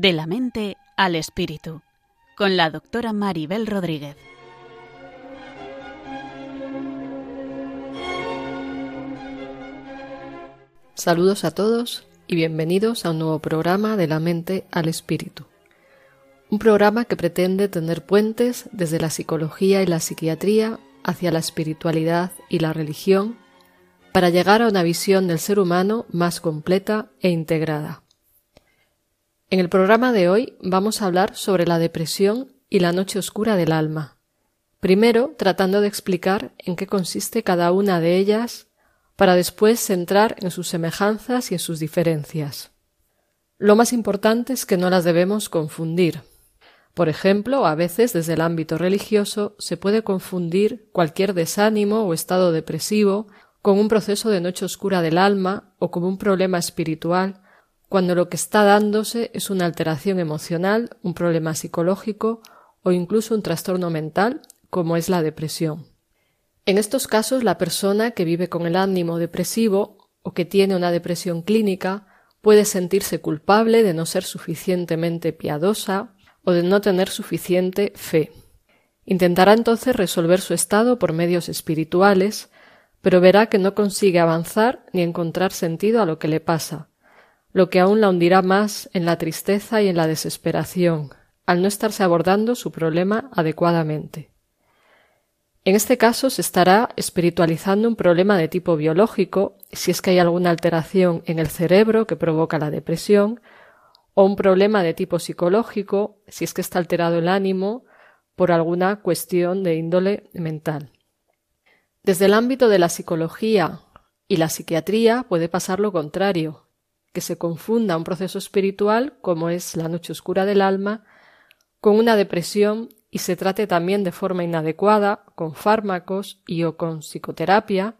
De la mente al espíritu, con la doctora Maribel Rodríguez. Saludos a todos y bienvenidos a un nuevo programa de la mente al espíritu. Un programa que pretende tener puentes desde la psicología y la psiquiatría hacia la espiritualidad y la religión para llegar a una visión del ser humano más completa e integrada. En el programa de hoy vamos a hablar sobre la depresión y la noche oscura del alma. Primero, tratando de explicar en qué consiste cada una de ellas, para después centrar en sus semejanzas y en sus diferencias. Lo más importante es que no las debemos confundir. Por ejemplo, a veces desde el ámbito religioso se puede confundir cualquier desánimo o estado depresivo con un proceso de noche oscura del alma o como un problema espiritual cuando lo que está dándose es una alteración emocional, un problema psicológico o incluso un trastorno mental, como es la depresión. En estos casos, la persona que vive con el ánimo depresivo o que tiene una depresión clínica puede sentirse culpable de no ser suficientemente piadosa o de no tener suficiente fe. Intentará entonces resolver su estado por medios espirituales, pero verá que no consigue avanzar ni encontrar sentido a lo que le pasa, lo que aún la hundirá más en la tristeza y en la desesperación, al no estarse abordando su problema adecuadamente. En este caso se estará espiritualizando un problema de tipo biológico, si es que hay alguna alteración en el cerebro que provoca la depresión, o un problema de tipo psicológico, si es que está alterado el ánimo por alguna cuestión de índole mental. Desde el ámbito de la psicología y la psiquiatría puede pasar lo contrario, que se confunda un proceso espiritual, como es la noche oscura del alma, con una depresión y se trate también de forma inadecuada, con fármacos y o con psicoterapia,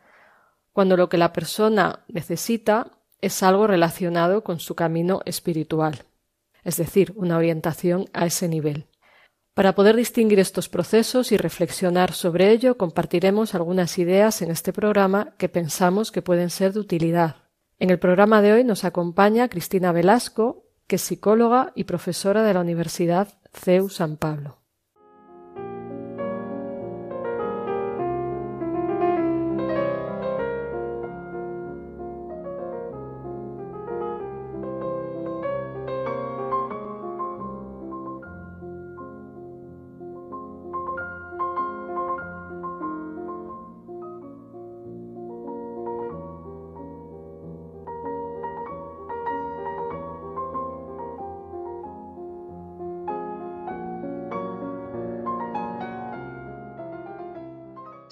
cuando lo que la persona necesita es algo relacionado con su camino espiritual, es decir, una orientación a ese nivel. Para poder distinguir estos procesos y reflexionar sobre ello, compartiremos algunas ideas en este programa que pensamos que pueden ser de utilidad en el programa de hoy nos acompaña Cristina Velasco, que es psicóloga y profesora de la Universidad CEU San Pablo.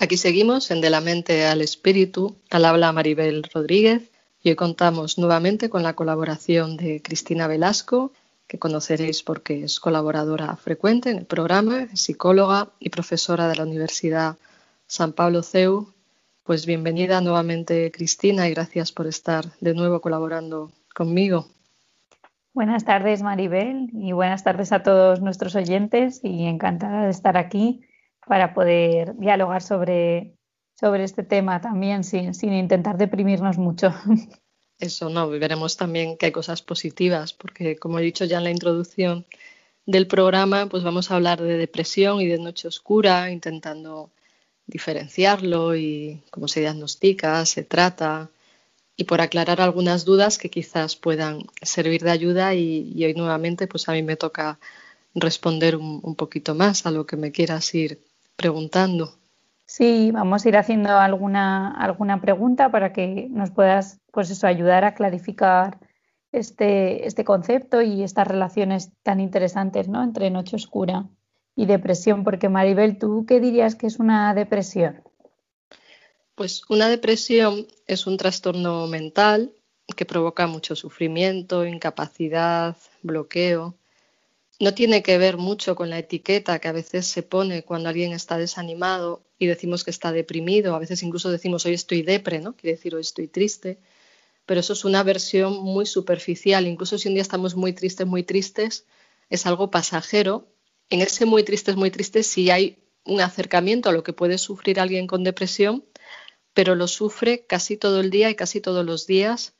Aquí seguimos en De la mente al espíritu, al habla Maribel Rodríguez y hoy contamos nuevamente con la colaboración de Cristina Velasco, que conoceréis porque es colaboradora frecuente en el programa, psicóloga y profesora de la Universidad San Pablo CEU. Pues bienvenida nuevamente Cristina y gracias por estar de nuevo colaborando conmigo. Buenas tardes Maribel y buenas tardes a todos nuestros oyentes y encantada de estar aquí para poder dialogar sobre, sobre este tema también sin, sin intentar deprimirnos mucho. Eso no, veremos también que hay cosas positivas, porque como he dicho ya en la introducción del programa, pues vamos a hablar de depresión y de noche oscura, intentando diferenciarlo y cómo se diagnostica, se trata, y por aclarar algunas dudas que quizás puedan servir de ayuda y, hoy nuevamente pues a mí me toca responder un, un, poquito más a lo que me quieras ir preguntando. Sí, vamos a ir haciendo alguna, alguna pregunta para que nos puedas pues eso, ayudar a clarificar este, este concepto y estas relaciones tan interesantes ¿no? entre noche oscura y depresión. Porque Maribel, ¿tú qué dirías que es una depresión? Pues una depresión es un trastorno mental que provoca mucho sufrimiento, incapacidad, bloqueo no tiene que ver mucho con la etiqueta que a veces se pone cuando alguien está desanimado y decimos que está deprimido. A veces incluso decimos hoy estoy depre, ¿no? Quiere decir hoy estoy triste. Pero eso es una versión muy superficial. Incluso si un día estamos muy tristes, muy tristes, es algo pasajero. En ese muy tristes, muy tristes, sí hay un acercamiento a lo que puede sufrir alguien con depresión, pero lo sufre casi todo el día y casi todos los días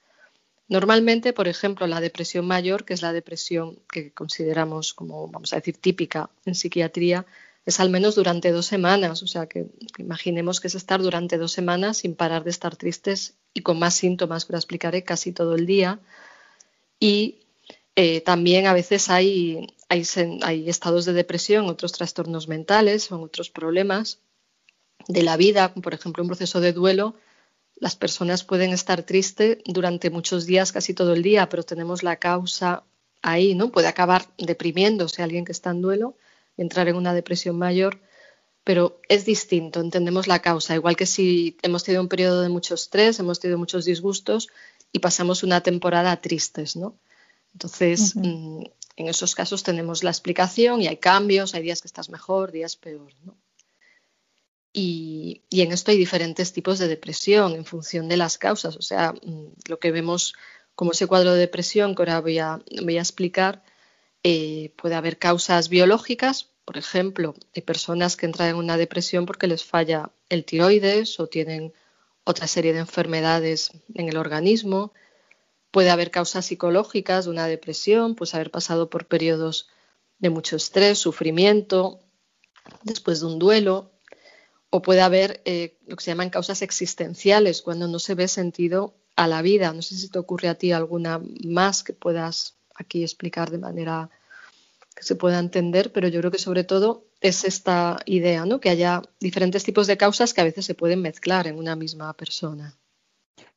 Normalmente, por ejemplo, la depresión mayor, que es la depresión que consideramos como, vamos a decir, típica en psiquiatría, es al menos durante dos semanas. O sea, que, imaginemos que es estar durante dos semanas sin parar de estar tristes y con más síntomas ahora explicaré casi todo el día. Y eh, también a veces hay, hay, estados de depresión, otros trastornos mentales o otros problemas de la vida, por ejemplo un proceso de duelo, las personas pueden estar tristes durante muchos días, casi todo el día, pero tenemos la causa ahí, ¿no? Puede acabar deprimiéndose alguien que está en duelo, entrar en una depresión mayor, pero es distinto, entendemos la causa, igual que si hemos tenido un periodo de mucho estrés, hemos tenido muchos disgustos y pasamos una temporada tristes, ¿no? Entonces, mm, en esos casos tenemos la explicación y hay cambios, hay días que estás mejor, días peor, ¿no? Y, en esto hay diferentes tipos de depresión en función de las causas. O sea, mm, lo que vemos como ese cuadro de depresión que ahora voy a, voy a explicar, eh, puede haber causas biológicas. Por ejemplo, hay personas que entran en una depresión porque les falla el tiroides o tienen otra serie de enfermedades en el organismo. Puede haber causas psicológicas de una depresión, pues haber pasado por periodos de mucho estrés, sufrimiento, después de un duelo, o puede haber eh, lo que se llaman causas existenciales, cuando no se ve sentido a la vida. No sé si te ocurre a ti alguna más que puedas aquí explicar de manera que se pueda entender, pero yo creo que sobre todo es esta idea, ¿no? Que haya diferentes tipos de causas que a veces se pueden mezclar en una misma persona.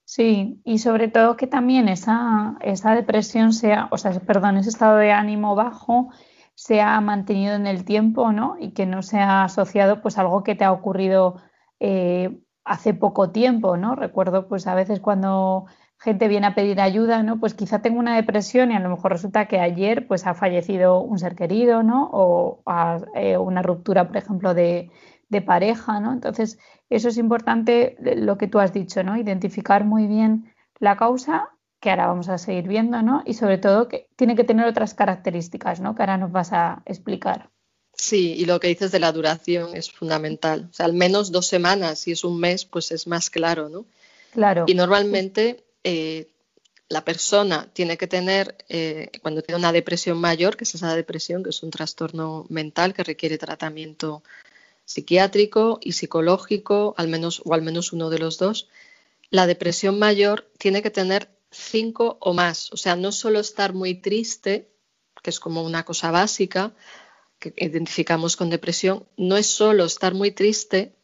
Sí, y sobre todo que también esa, esa depresión sea, o sea, perdón, ese estado de ánimo bajo se ha mantenido en el tiempo, ¿no? Y que no se ha asociado pues a algo que te ha ocurrido eh, hace poco tiempo, ¿no? Recuerdo pues a veces cuando gente viene a pedir ayuda, ¿no? Pues quizá tengo una depresión y a lo mejor resulta que ayer pues ha fallecido un ser querido, ¿no? O eh, una ruptura, por ejemplo, de, de pareja, ¿no? Entonces, eso es importante lo que tú has dicho, ¿no? Identificar muy bien la causa que ahora vamos a seguir viendo, ¿no? Y sobre todo que tiene que tener otras características, ¿no? Que ahora nos vas a explicar. Sí, y lo que dices de la duración es fundamental. O sea, al menos dos semanas, si es un mes, pues es más claro, ¿no? Claro. Y normalmente eh, la persona tiene que tener, eh, cuando tiene una depresión mayor, que es esa depresión, que es un trastorno mental que requiere tratamiento psiquiátrico y psicológico, al menos, o al menos uno de los dos, la depresión mayor tiene que tener cinco o más. O sea, no solo estar muy triste, que es como una cosa básica que identificamos con depresión, no es solo estar muy triste,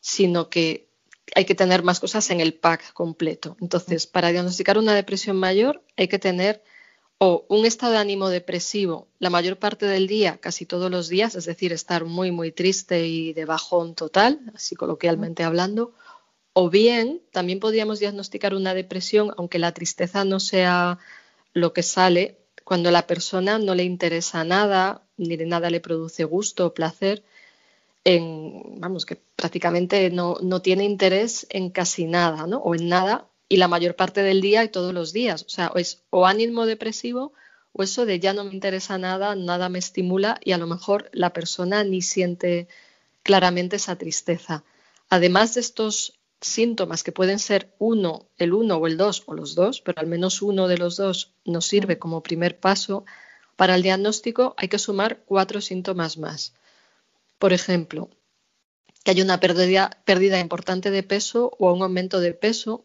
sino que hay que tener más cosas en el pack completo. Entonces, para diagnosticar una depresión mayor hay que tener o un estado de ánimo depresivo la mayor parte del día, casi todos los días, es decir, estar muy, muy triste y de bajón total, así coloquialmente hablando, o bien, también podríamos diagnosticar una depresión, aunque la tristeza no sea lo que sale, cuando la persona no le interesa nada, ni de nada le produce gusto o placer, en, vamos, que prácticamente no, no, tiene interés en casi nada, ¿no? O en nada, y la mayor parte del día y todos los días. O sea, es o ánimo depresivo o eso de ya no me interesa nada, nada me estimula y a lo mejor la persona ni siente claramente esa tristeza. Además de estos síntomas que pueden ser uno, el uno o el dos o los dos, pero al menos uno de los dos nos sirve como primer paso, para el diagnóstico hay que sumar cuatro síntomas más. Por ejemplo, que haya una pérdida, pérdida importante de peso o un aumento de peso,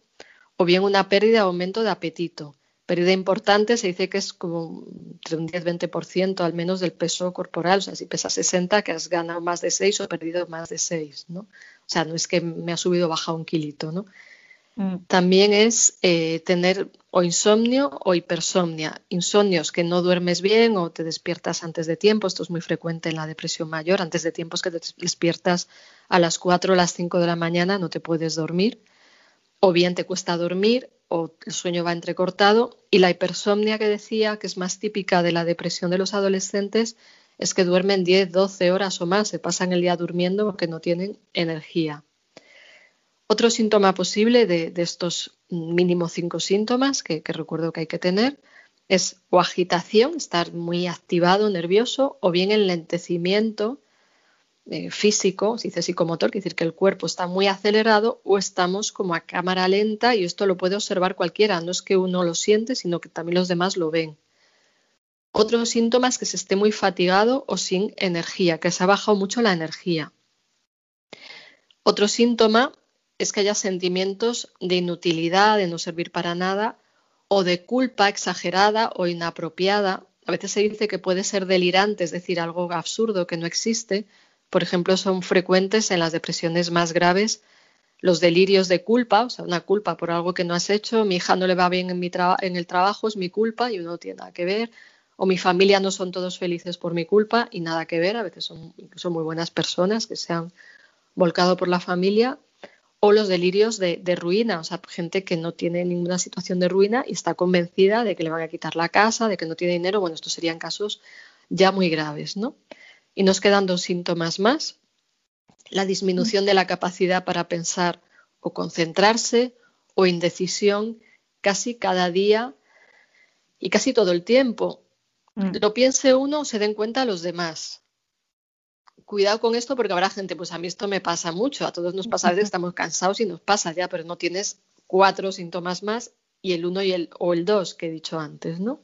o bien una pérdida o aumento de apetito. Pérdida importante se dice que es como entre un 10-20% al menos del peso corporal. O sea, si pesas 60, que has ganado más de 6 o perdido más de 6, ¿no? O sea, no es que me ha subido o bajado un kilito, ¿no? Mm. También es eh, tener o insomnio o hipersomnia. Insomnios que no duermes bien o te despiertas antes de tiempo. Esto es muy frecuente en la depresión mayor. Antes de tiempo es que te despiertas a las 4 o las 5 de la mañana, no te puedes dormir. O bien te cuesta dormir o el sueño va entrecortado. Y la hipersomnia que decía, que es más típica de la depresión de los adolescentes, es que duermen 10, 12 horas o más, se pasan el día durmiendo porque no tienen energía. Otro síntoma posible de, estos mínimo cinco síntomas que, recuerdo que hay que tener es o agitación, estar muy activado, nervioso, o bien enlentecimiento, eh, físico, se dice psicomotor, quiere decir que el cuerpo está muy acelerado o estamos como a cámara lenta y esto lo puede observar cualquiera, no es que uno lo siente, sino que también los demás lo ven. Otro síntoma es que se esté muy fatigado o sin energía, que se ha bajado mucho la energía. Otro síntoma es que haya sentimientos de inutilidad, de no servir para nada, o de culpa exagerada o inapropiada. A veces se dice que puede ser delirante, es decir, algo absurdo que no existe. Por ejemplo, son frecuentes en las depresiones más graves los delirios de culpa, o sea, una culpa por algo que no has hecho, mi hija no le va bien en, mi el trabajo, es mi culpa y uno no tiene nada que ver, o mi familia no son todos felices por mi culpa y nada que ver, a veces son incluso muy buenas personas que se han volcado por la familia, o los delirios de, ruina, o sea, gente que no tiene ninguna situación de ruina y está convencida de que le van a quitar la casa, de que no tiene dinero, bueno, estos serían casos ya muy graves, ¿no? Y nos quedan dos síntomas más, la disminución de la capacidad para pensar o concentrarse o indecisión casi cada día y casi todo el tiempo. Mm. Lo piense uno o se den cuenta los demás. Cuidado con esto porque habrá gente, pues a mí esto me pasa mucho, a todos nos pasa, a veces estamos cansados y nos pasa ya, pero no tienes cuatro síntomas más y el uno y el, o el dos que he dicho antes, ¿no?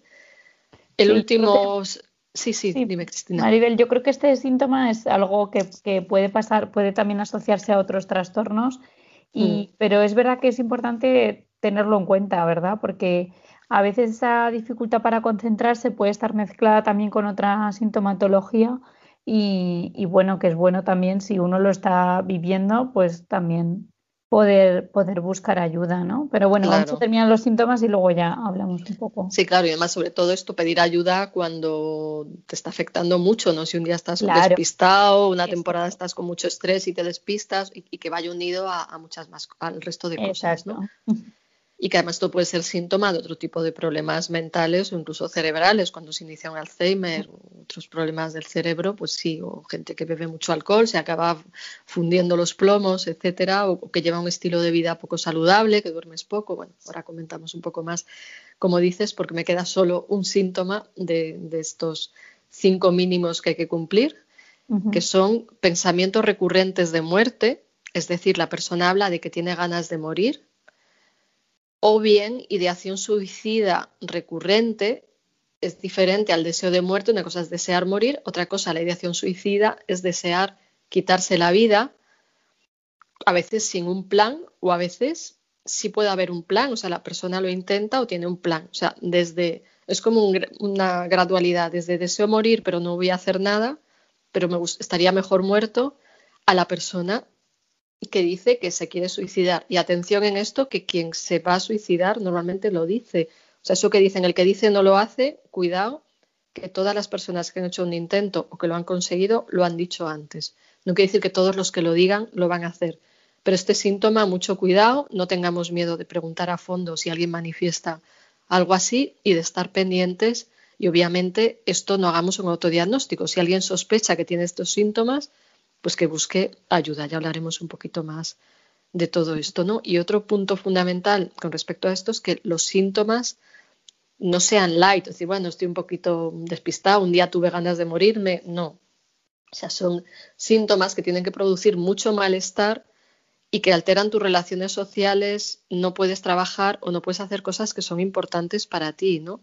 El último... Sí, sí, dime Cristina. Maribel, yo creo que este síntoma es algo que, puede pasar, puede también asociarse a otros trastornos, y, mm. pero es verdad que es importante tenerlo en cuenta, ¿verdad? Porque a veces esa dificultad para concentrarse puede estar mezclada también con otra sintomatología y, bueno, que es bueno también si uno lo está viviendo, pues también poder, poder buscar ayuda, ¿no? Pero bueno, vamos a terminar los síntomas y luego ya hablamos un poco. Sí, claro, y además sobre todo esto, pedir ayuda cuando te está afectando mucho, ¿no? Si un día estás despistado, una temporada estás con mucho estrés y te despistas y, que vaya unido a, muchas más, al resto de cosas, ¿no? Y que además esto puede ser síntoma de otro tipo de problemas mentales o incluso cerebrales, cuando se inicia un Alzheimer, otros problemas del cerebro, pues sí, o gente que bebe mucho alcohol, se acaba fundiendo los plomos, etcétera, o, que lleva un estilo de vida poco saludable, que duermes poco. Bueno, ahora comentamos un poco más, como dices, porque me queda solo un síntoma de, estos cinco mínimos que hay que cumplir, que son pensamientos recurrentes de muerte, es decir, la persona habla de que tiene ganas de morir o bien ideación suicida recurrente es diferente al deseo de muerte. Una cosa es desear morir, otra cosa, la ideación suicida, es desear quitarse la vida, a veces sin un plan o a veces sí puede haber un plan, o sea, la persona lo intenta o tiene un plan. O sea, desde, es como una gradualidad, desde deseo morir pero no voy a hacer nada, pero me estaría mejor muerto, a la persona que dice que se quiere suicidar. Y atención en esto, que quien se va a suicidar normalmente lo dice. O sea, eso que dicen, el que dice no lo hace, cuidado, que todas las personas que han hecho un intento o que lo han conseguido lo han dicho antes. No quiere decir que todos los que lo digan lo van a hacer. Pero este síntoma, mucho cuidado, no tengamos miedo de preguntar a fondo si alguien manifiesta algo así y de estar pendientes. Y obviamente esto no hagamos un autodiagnóstico. Si alguien sospecha que tiene estos síntomas, pues que busque ayuda. Ya hablaremos un poquito más de todo esto, ¿no? Y otro punto fundamental con respecto a esto es que los síntomas no sean light, es decir, bueno, estoy un poquito despistado, un día tuve ganas de morirme, no. O sea, son síntomas que tienen que producir mucho malestar y que alteran tus relaciones sociales, no puedes trabajar o no puedes hacer cosas que son importantes para ti, ¿no?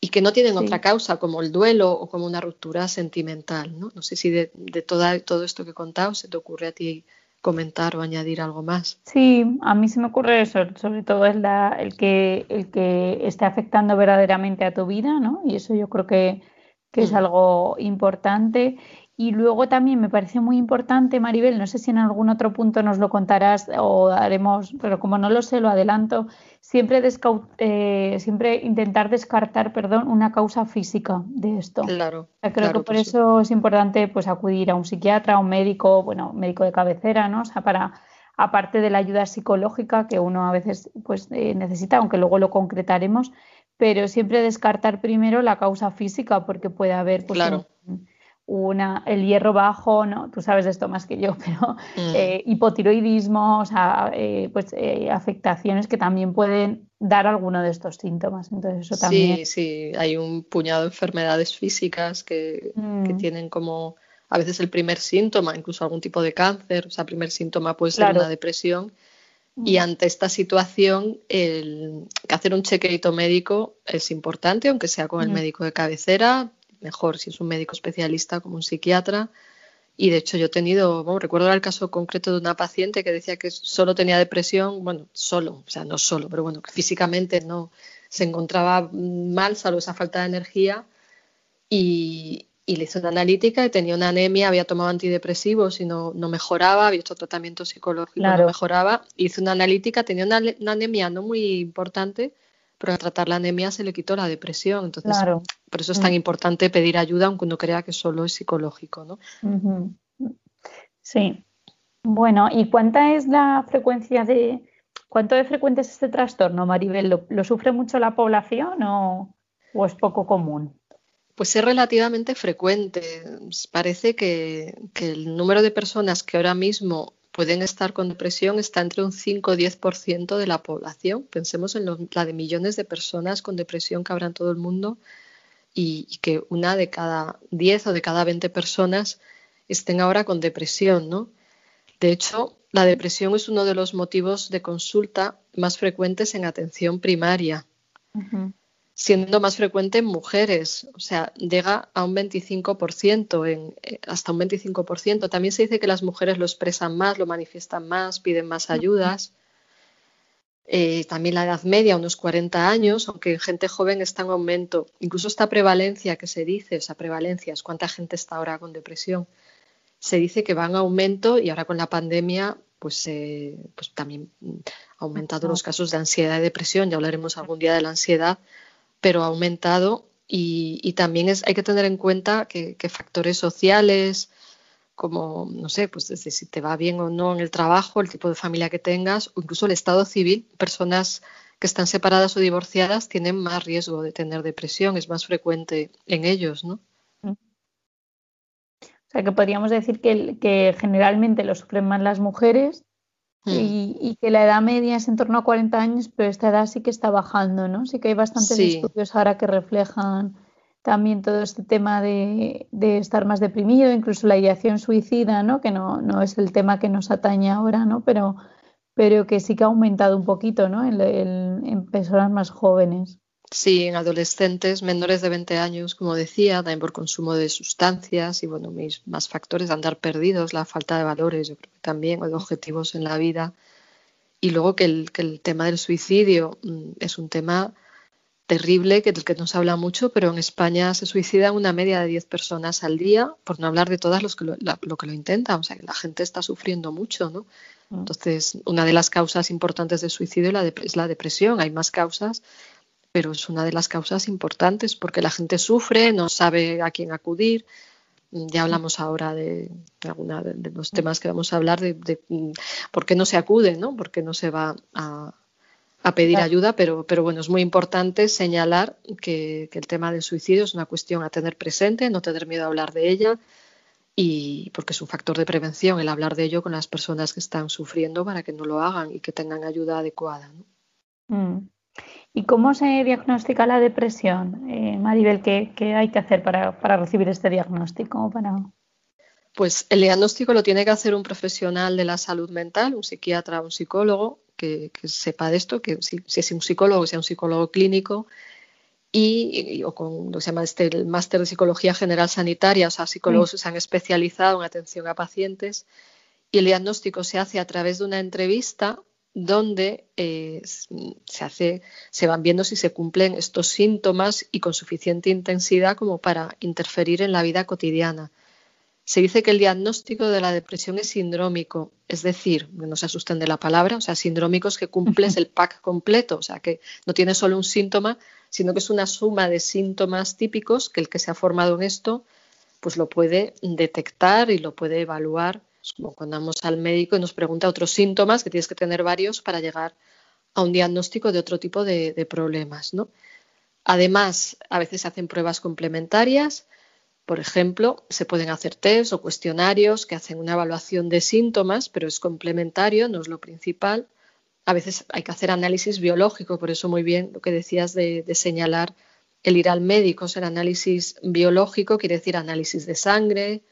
Y que no tienen otra causa como el duelo o como una ruptura sentimental. No, no sé si de, todo esto que he contado se te ocurre a ti comentar o añadir algo más. Sí, a mí se me ocurre eso, sobre todo es la, el, que, el que esté afectando verdaderamente a tu vida, ¿no? Y eso yo creo que, que es mm. algo importante. Y luego también me parece muy importante, Maribel, no sé si en algún otro punto nos lo contarás o haremos, pero como no lo sé, lo adelanto, siempre, eh, siempre intentar descartar perdón, una causa física de esto. Claro. creo que por eso es importante pues, acudir a un psiquiatra, a un médico, bueno, médico de cabecera, ¿no? O sea, para, aparte de la ayuda psicológica que uno a veces pues, eh, necesita, aunque luego lo concretaremos, pero siempre descartar primero la causa física porque puede haber pues, claro una, el hierro bajo, ¿no? Tú sabes de esto más que yo, pero mm. eh, hipotiroidismo, o sea, eh, pues eh, afectaciones que también pueden dar alguno de estos síntomas. Entonces eso también. Sí, sí, hay un puñado de enfermedades físicas que, que mm. tienen como a veces el primer síntoma, incluso algún tipo de cáncer, o sea, primer síntoma puede ser una depresión. Y mm. ante esta situación, el, hacer un chequeito médico es importante, aunque sea con el médico de cabecera, mejor si es un médico especialista como un psiquiatra. Y de hecho yo he tenido, bueno, recuerdo el caso concreto de una paciente que decía que solo tenía depresión, bueno, solo, o sea, no solo, pero bueno, que físicamente no se encontraba mal, salvo esa falta de energía. Y, y le hizo una analítica y tenía una anemia, había tomado antidepresivos y no, no mejoraba, había hecho tratamiento psicológico y no mejoraba. Hizo una analítica, tenía una, anemia no muy importante, pero al tratar la anemia se le quitó la depresión. Entonces, por eso es tan mm. importante pedir ayuda, aunque uno crea que solo es psicológico. ¿no? Sí. Bueno, ¿y cuánta es la frecuencia de, cuánto de frecuente es este trastorno, Maribel? ¿Lo, sufre mucho la población o es poco común? Pues es relativamente frecuente. Parece que, el número de personas que ahora mismo pueden estar con depresión está entre un 5 o 10% de la población. Pensemos en la de millones de personas con depresión que habrá en todo el mundo y, que una de cada 10 o de cada 20 personas estén ahora con depresión, ¿no? De hecho, la depresión es uno de los motivos de consulta más frecuentes en atención primaria siendo más frecuente en mujeres, o sea, llega a un 25%, en, eh, hasta un 25%. También se dice que las mujeres lo expresan más, lo manifiestan más, piden más ayudas. Eh, también la edad media, unos 40 años, aunque en gente joven está en aumento. Incluso esta prevalencia que se dice, esa prevalencia es cuánta gente está ahora con depresión, se dice que va en aumento y ahora con la pandemia pues, eh, pues también ha aumentado los casos de ansiedad y depresión. Ya hablaremos algún día de la ansiedad, pero ha aumentado y, también es, hay que tener en cuenta que, factores sociales, como, no sé, pues desde si te va bien o no en el trabajo, el tipo de familia que tengas, o incluso el estado civil, personas que están separadas o divorciadas tienen más riesgo de tener depresión, es más frecuente en ellos, ¿no? Mm. O sea que podríamos decir que, que generalmente lo sufren más las mujeres Mm. Y, que la edad media es en torno a 40 años, pero esta edad sí que está bajando, ¿no? Sí que hay bastantes estudios ahora que reflejan también todo este tema de, estar más deprimido, incluso la ideación suicida, ¿no? Que no, no, es el tema que nos atañe ahora, ¿no? Pero, pero que sí que ha aumentado un poquito, ¿no? en personas más jóvenes. Sí, en adolescentes menores de 20 años, como decía, también por consumo de sustancias y bueno, mis más factores de andar perdidos, la falta de valores, yo creo que también, o de objetivos en la vida. Y luego que el, que el tema del suicidio mm, es un tema terrible, que del que no se habla mucho, pero en España se suicidan una media de 10 personas al día, por no hablar de todas los que lo, lo que lo intentan. O sea, que la gente está sufriendo mucho, ¿no? Mm. Entonces, una de las causas importantes del suicidio es la depresión. Hay más causas, pero es una de las causas importantes porque la gente sufre, no sabe a quién acudir. Ya hablamos ahora de, alguna de, los temas que vamos a hablar de, mm, por qué no se acude, ¿no? Por qué no se va a, pedir ayuda, pero, pero bueno, es muy importante señalar que, el tema del suicidio es una cuestión a tener presente, no tener miedo a hablar de ella y porque es un factor de prevención el hablar de ello con las personas que están sufriendo para que no lo hagan y que tengan ayuda adecuada. Mm. ¿Y cómo se diagnostica la depresión, eh, Maribel? ¿qué, hay que hacer para, recibir este diagnóstico? Pues el diagnóstico lo tiene que hacer un profesional de la salud mental, un psiquiatra, un psicólogo que, sepa de esto, que si, es un psicólogo, sea un psicólogo clínico y, o con lo que se llama este, el máster de psicología general sanitaria, o sea, psicólogos que se han especializado en atención a pacientes y el diagnóstico se hace a través de una entrevista donde eh, se, hace, se van viendo si se cumplen estos síntomas y con suficiente intensidad como para interferir en la vida cotidiana. Se dice que el diagnóstico de la depresión es sindrómico, es decir, no se asusten de la palabra, o sea, sindrómico es que cumples el pack completo, o sea, que no tiene solo un síntoma, sino que es una suma de síntomas típicos que el que se ha formado en esto, pues lo puede detectar y lo puede evaluar como cuando vamos al médico y nos pregunta otros síntomas, que tienes que tener varios para llegar a un diagnóstico de otro tipo de, problemas. ¿no? Además, a veces se hacen pruebas complementarias. Por ejemplo, se pueden hacer test o cuestionarios que hacen una evaluación de síntomas, pero es complementario, no es lo principal. A veces hay que hacer análisis biológico, por eso muy bien lo que decías de, señalar el ir al médico, el análisis biológico quiere decir análisis de sangre,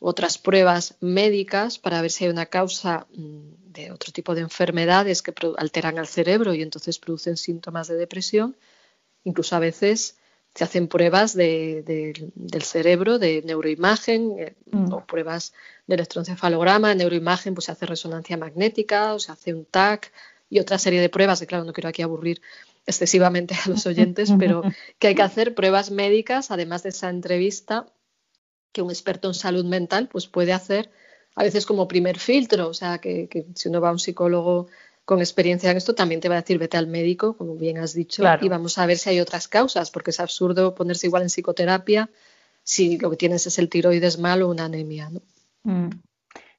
otras pruebas médicas para ver si hay una causa mm, de otro tipo de enfermedades que alteran al cerebro y entonces producen síntomas de depresión. Incluso a veces se hacen pruebas del cerebro, de neuroimagen, eh, mm. o pruebas de electroencefalograma, neuroimagen, pues se hace resonancia magnética, o se hace un TAC y otra serie de pruebas, que claro, no quiero aquí aburrir excesivamente a los oyentes, pero que hay que hacer pruebas médicas, además de esa entrevista que un experto en salud mental pues puede hacer a veces como primer filtro, o sea, que, si uno va a un psicólogo con experiencia en esto, también te va a decir vete al médico, como bien has dicho, y vamos a ver si hay otras causas, porque es absurdo ponerse igual en psicoterapia si lo que tienes es el tiroides mal o una anemia. ¿no? Mm.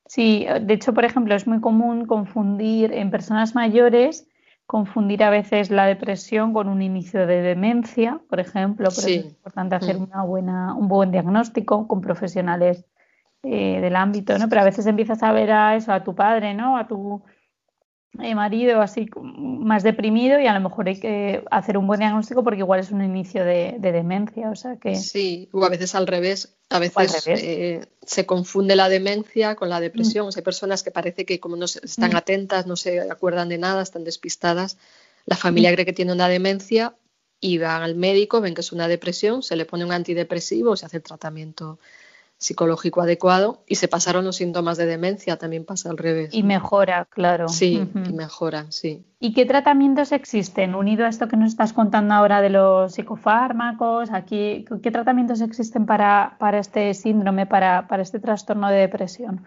Sí, de hecho, por ejemplo, es muy común confundir en personas mayores confundir a veces la depresión con un inicio de demencia, por ejemplo, pero es importante hacer mm. una buena, un buen diagnóstico con profesionales eh, del ámbito, ¿no? Pero a veces empiezas a ver a eso, a tu padre, ¿no? A tu marido así más deprimido y a lo mejor hay que hacer un buen diagnóstico porque igual es un inicio de, demencia, o sea que... Sí, o a veces al revés, a veces eh, se confunde la demencia con la depresión, mm. hay personas que parece que como no están mm. atentas, no se acuerdan de nada, están despistadas, la familia mm. cree que tiene una demencia y van al médico, ven que es una depresión, se le pone un antidepresivo, se hace el tratamiento psicológico adecuado y se pasaron los síntomas de demencia, también pasa al revés. Y mejora, claro. Sí, y mejora, sí. ¿Y qué tratamientos existen? Unido a esto que nos estás contando ahora de los psicofármacos, aquí, ¿qué tratamientos existen para, para este síndrome, para, para, este trastorno de depresión?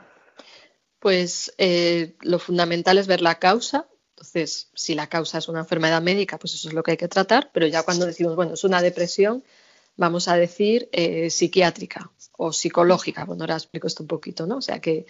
Pues eh, lo fundamental es ver la causa. Entonces, si la causa es una enfermedad médica, pues eso es lo que hay que tratar, pero ya cuando decimos, bueno, es una depresión, vamos a decir, eh, psiquiátrica o psicológica. Bueno, ahora explico esto un poquito, ¿no? O sea, que,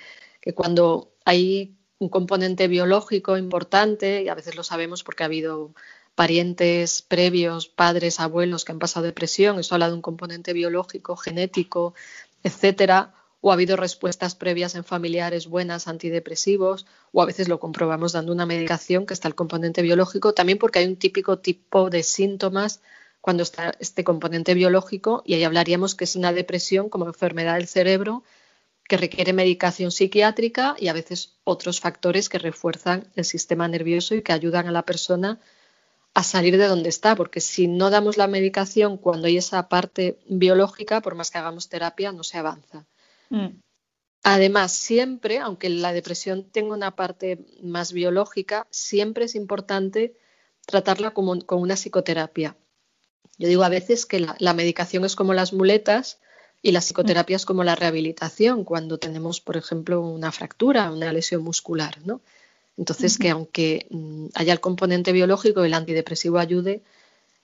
cuando hay un componente biológico importante, y a veces lo sabemos porque ha habido parientes previos, padres, abuelos que han pasado depresión, eso habla de un componente biológico, genético, etcétera, o ha habido respuestas previas en familiares buenas antidepresivos, o a veces lo comprobamos dando una medicación que está el componente biológico, también porque hay un típico tipo de síntomas cuando está este componente biológico y ahí hablaríamos que es una depresión como enfermedad del cerebro que requiere medicación psiquiátrica y a veces otros factores que refuerzan el sistema nervioso y que ayudan a la persona a salir de donde está, porque si no damos la medicación cuando hay esa parte biológica, por más que hagamos terapia, no se avanza. Mm. Además, siempre, aunque la depresión tenga una parte más biológica, siempre es importante tratarla como, con una psicoterapia. Yo digo a veces que la, medicación es como las muletas y la psicoterapia es como la rehabilitación cuando tenemos, por ejemplo, una fractura, una lesión muscular, ¿no? Entonces, que aunque mm, haya el componente biológico y el antidepresivo ayude,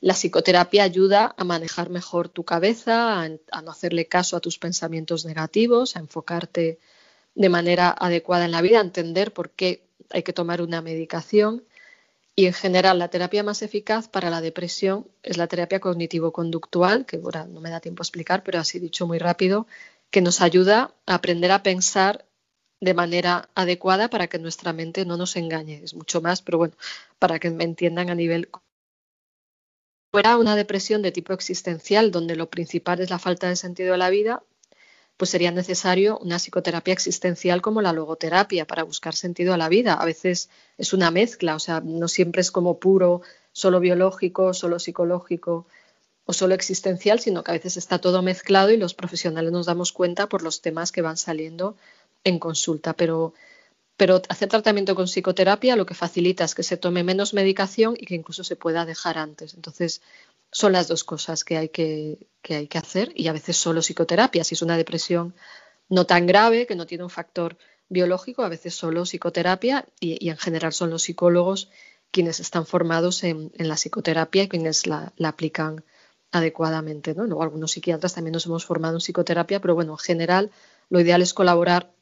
la psicoterapia ayuda a manejar mejor tu cabeza, a, a, no hacerle caso a tus pensamientos negativos, a enfocarte de manera adecuada en la vida, a entender por qué hay que tomar una medicación y en general, la terapia más eficaz para la depresión es la terapia cognitivo-conductual, que ahora no me da tiempo a explicar, pero así dicho muy rápido, que nos ayuda a aprender a pensar de manera adecuada para que nuestra mente no nos engañe. Es mucho más, pero bueno, para que me entiendan a nivel. Fuera una depresión de tipo existencial, donde lo principal es la falta de sentido de la vida, pues sería necesario una psicoterapia existencial como la logoterapia para buscar sentido a la vida. A veces es una mezcla, o sea, no siempre es como puro, solo biológico, solo psicológico o solo existencial, sino que a veces está todo mezclado y los profesionales nos damos cuenta por los temas que van saliendo en consulta. Pero, pero hacer tratamiento con psicoterapia lo que facilita es que se tome menos medicación y que incluso se pueda dejar antes. Entonces, son las dos cosas que hay que, hay que hacer y a veces solo psicoterapia. Si es una depresión no tan grave, que no tiene un factor biológico, a veces solo psicoterapia y, en general son los psicólogos quienes están formados en, la psicoterapia y quienes la, aplican adecuadamente. ¿no? Luego algunos psiquiatras también nos hemos formado en psicoterapia, pero bueno, en general lo ideal es colaborar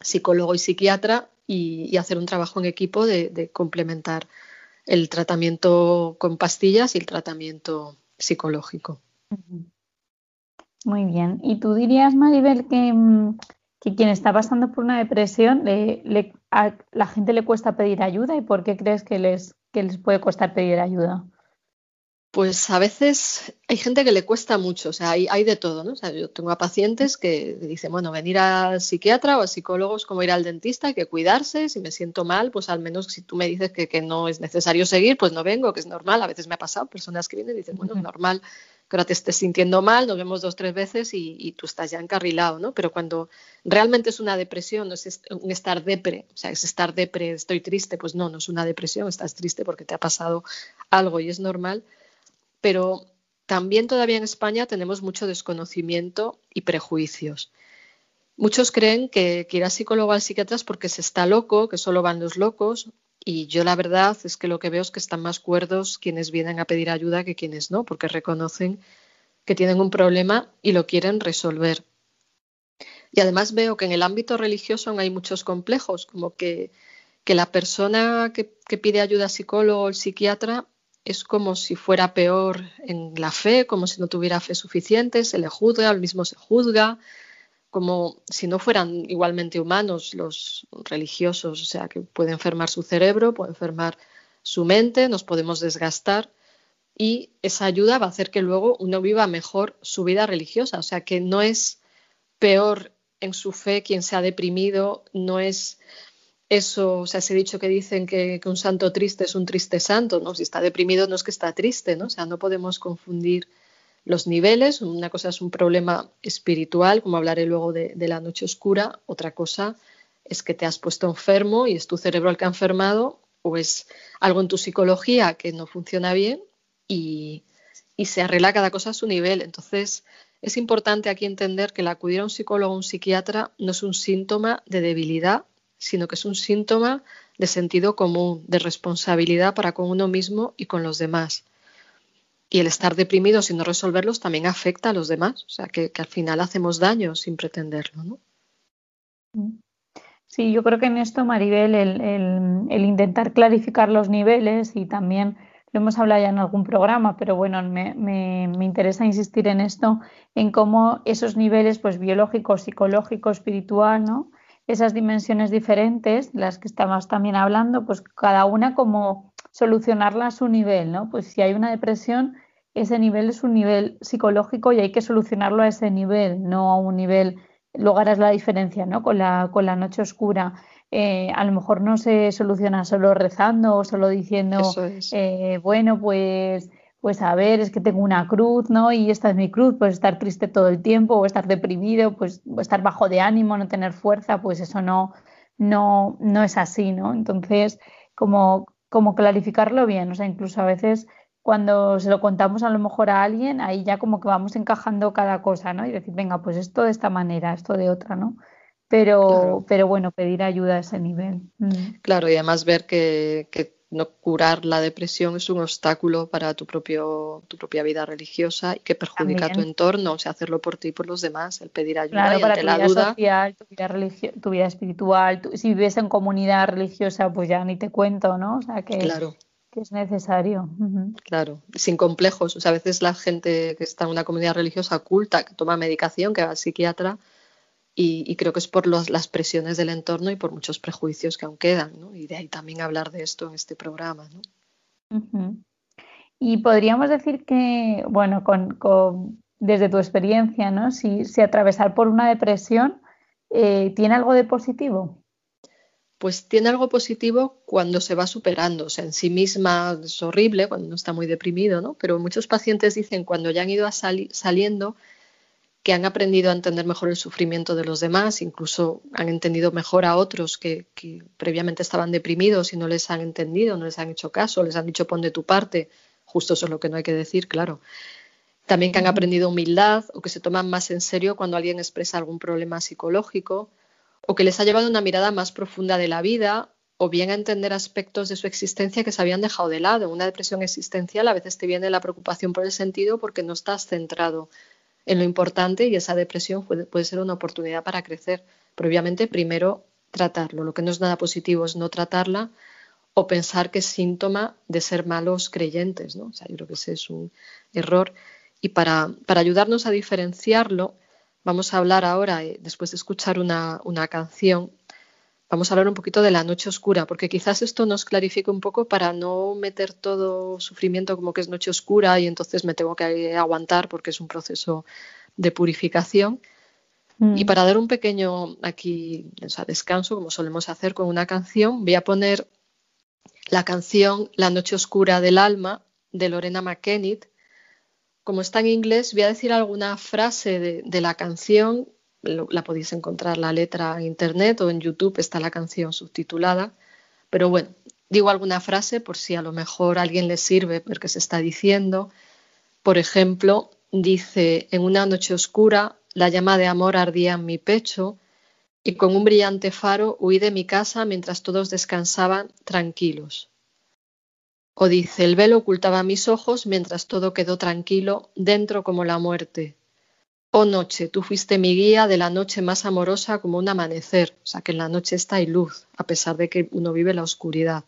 psicólogo y psiquiatra y, hacer un trabajo en equipo de complementar el tratamiento con pastillas y el tratamiento psicológico. Muy bien. ¿Y tú dirías, Maribel, que, mm, quien está pasando por una depresión, le, a la gente le cuesta pedir ayuda y por qué crees que les, que les puede costar pedir ayuda? Pues a veces hay gente que le cuesta mucho, o sea, hay, de todo, ¿no? O sea, yo tengo a pacientes que dicen, bueno, venir al psiquiatra o al psicólogo es como ir al dentista, hay que cuidarse, si me siento mal, pues al menos si tú me dices que, que no es necesario seguir, pues no vengo, que es normal, a veces me ha pasado, personas que vienen y dicen, bueno, es normal que ahora te estés sintiendo mal, nos vemos dos, tres veces y, tú estás ya encarrilado, ¿no? Pero cuando realmente es una depresión, no es un estar depre, o sea, es estar depre, estoy triste, pues no, no es una depresión, estás triste porque te ha pasado algo y es normal pero también todavía en España tenemos mucho desconocimiento y prejuicios. Muchos creen que, ir a psicólogo al psiquiatra es porque se está loco, que solo van los locos, y yo la verdad es que lo que veo es que están más cuerdos quienes vienen a pedir ayuda que quienes no, porque reconocen que tienen un problema y lo quieren resolver. Y además veo que en el ámbito religioso hay muchos complejos, como que, la persona que, que, pide ayuda al psicólogo o al psiquiatra es como si fuera peor en la fe, como si no tuviera fe suficiente, se le juzga, al mismo se juzga, como si no fueran igualmente humanos los religiosos, o sea, que puede enfermar su cerebro, puede enfermar su mente, nos podemos desgastar y esa ayuda va a hacer que luego uno viva mejor su vida religiosa, o sea, que no es peor en su fe quien se ha deprimido, no es eso, o sea, ese dicho que dicen que, un santo triste es un triste santo, ¿no? Si está deprimido no es que está triste, ¿no? O sea, no podemos confundir los niveles. Una cosa es un problema espiritual, como hablaré luego de, la noche oscura. Otra cosa es que te has puesto enfermo y es tu cerebro el que ha enfermado o es algo en tu psicología que no funciona bien y, y se arregla cada cosa a su nivel. Entonces, es importante aquí entender que el acudir a un psicólogo o un psiquiatra no es un síntoma de debilidad sino que es un síntoma de sentido común, de responsabilidad para con uno mismo y con los demás. Y el estar deprimido sin no resolverlos también afecta a los demás, o sea que, al final hacemos daño sin pretenderlo. ¿no? Sí, yo creo que en esto, Maribel, el, intentar clarificar los niveles y también lo hemos hablado ya en algún programa, pero bueno, me, me, interesa insistir en esto, en cómo esos niveles, pues biológico, psicológico, espiritual, ¿no? Esas dimensiones diferentes, las que estamos también hablando, pues cada una como solucionarla a su nivel, ¿no? Pues si hay una depresión, ese nivel es un nivel psicológico y hay que solucionarlo a ese nivel, no a un nivel, luego harás la diferencia, ¿no? Con la, con la noche oscura. Eh, a lo mejor no se soluciona solo rezando o solo diciendo, eh, bueno, pues pues a ver, es que tengo una cruz, ¿no? Y esta es mi cruz, pues estar triste todo el tiempo o estar deprimido, pues estar bajo de ánimo, no tener fuerza, pues eso no, no, no es así, ¿no? Entonces, como, como clarificarlo bien, o sea, incluso a veces cuando se lo contamos a lo mejor a alguien, ahí ya como que vamos encajando cada cosa, ¿no? Y decir, venga, pues esto de esta manera, esto de otra, ¿no? Pero, pero bueno, pedir ayuda a ese nivel. Mm. Claro, y además ver que, que no curar la depresión es un obstáculo para tu, propio, tu propia vida religiosa y que perjudica a tu entorno, o sea, hacerlo por ti y por los demás, el pedir ayuda y para la vida duda. Social, tu, vida tu vida espiritual, si vives en comunidad religiosa, pues ya ni te cuento, ¿no? O sea, que, claro. que es necesario. Claro, sin complejos. O sea, a veces la gente que está en una comunidad religiosa oculta, que toma medicación, que va al psiquiatra, y, creo que es por las presiones del entorno y por muchos prejuicios que aún quedan, ¿no? Y de ahí también hablar de esto en este programa, ¿no? Y podríamos decir que, bueno, con, desde tu experiencia, ¿no? Si, si atravesar por una depresión eh, tiene algo de positivo. Pues tiene algo positivo cuando se va superando, o sea, en sí misma es horrible cuando uno está muy deprimido, ¿no? Pero muchos pacientes dicen cuando ya han ido saliendo que han aprendido a entender mejor el sufrimiento de los demás, incluso han entendido mejor a otros que, previamente estaban deprimidos y no les han entendido, no les han hecho caso, les han dicho pon de tu parte, justo eso es lo que no hay que decir, claro. También que han aprendido humildad o que se toman más en serio cuando alguien expresa algún problema psicológico o que les ha llevado una mirada más profunda de la vida o bien a entender aspectos de su existencia que se habían dejado de lado. En una depresión existencial a veces te viene la preocupación por el sentido porque no estás centrado en lo importante y esa depresión puede, ser una oportunidad para crecer. Pero obviamente primero tratarlo. Lo que no es nada positivo es no tratarla o pensar que es síntoma de ser malos creyentes. ¿no? Yo creo que ese es un error. Y para, para ayudarnos a diferenciarlo, vamos a hablar ahora, eh, después de escuchar una, una canción, vamos a hablar un poquito de la noche oscura, porque quizás esto nos clarifique un poco para no meter todo sufrimiento como que es noche oscura y entonces me tengo que aguantar porque es un proceso de purificación. Y mm. para dar un pequeño aquí descanso, como solemos hacer con una canción, voy a poner la canción La noche oscura del alma de Lorena McKennitt. Como está en inglés, voy a decir alguna frase de, de la canción la podéis encontrar la letra en internet o en YouTube está la canción subtitulada. Pero bueno, digo alguna frase por si a lo mejor a alguien le sirve porque se está diciendo. Por ejemplo, dice, en una noche oscura la llama de amor ardía en mi pecho y con un brillante faro huí de mi casa mientras todos descansaban tranquilos. O dice, el velo ocultaba mis ojos mientras todo quedó tranquilo dentro como la muerte. Oh noche, tú fuiste mi guía de la noche más amorosa como un amanecer, o sea que en la noche está hay luz, a pesar de que uno vive la oscuridad.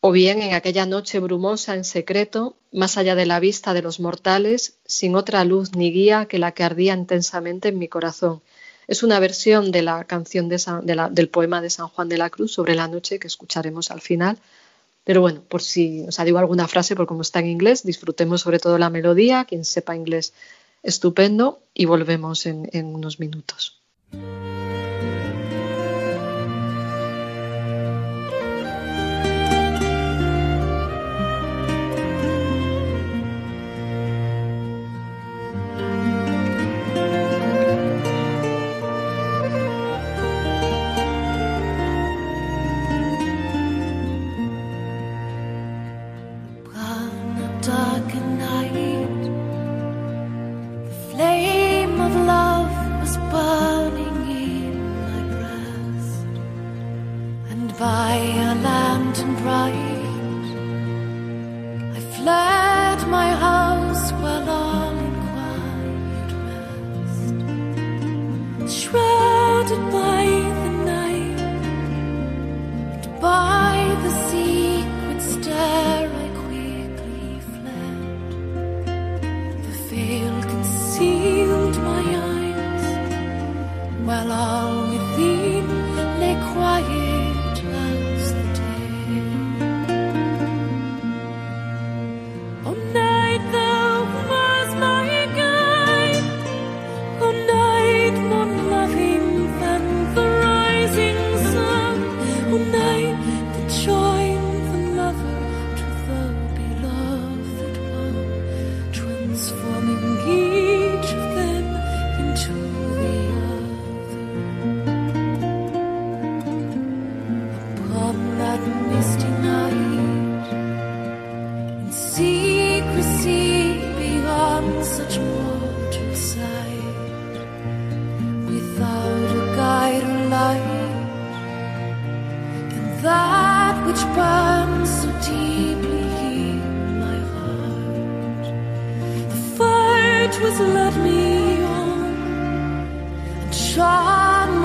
O bien en aquella noche brumosa en secreto, más allá de la vista de los mortales, sin otra luz ni guía que la que ardía intensamente en mi corazón. Es una versión de la canción del poema de San Juan de la Cruz sobre la noche que escucharemos al final. Pero bueno, por si os digo alguna frase, por como está en inglés, disfrutemos sobre todo la melodía. Quien sepa inglés estupendo y volvemos en, unos minutos.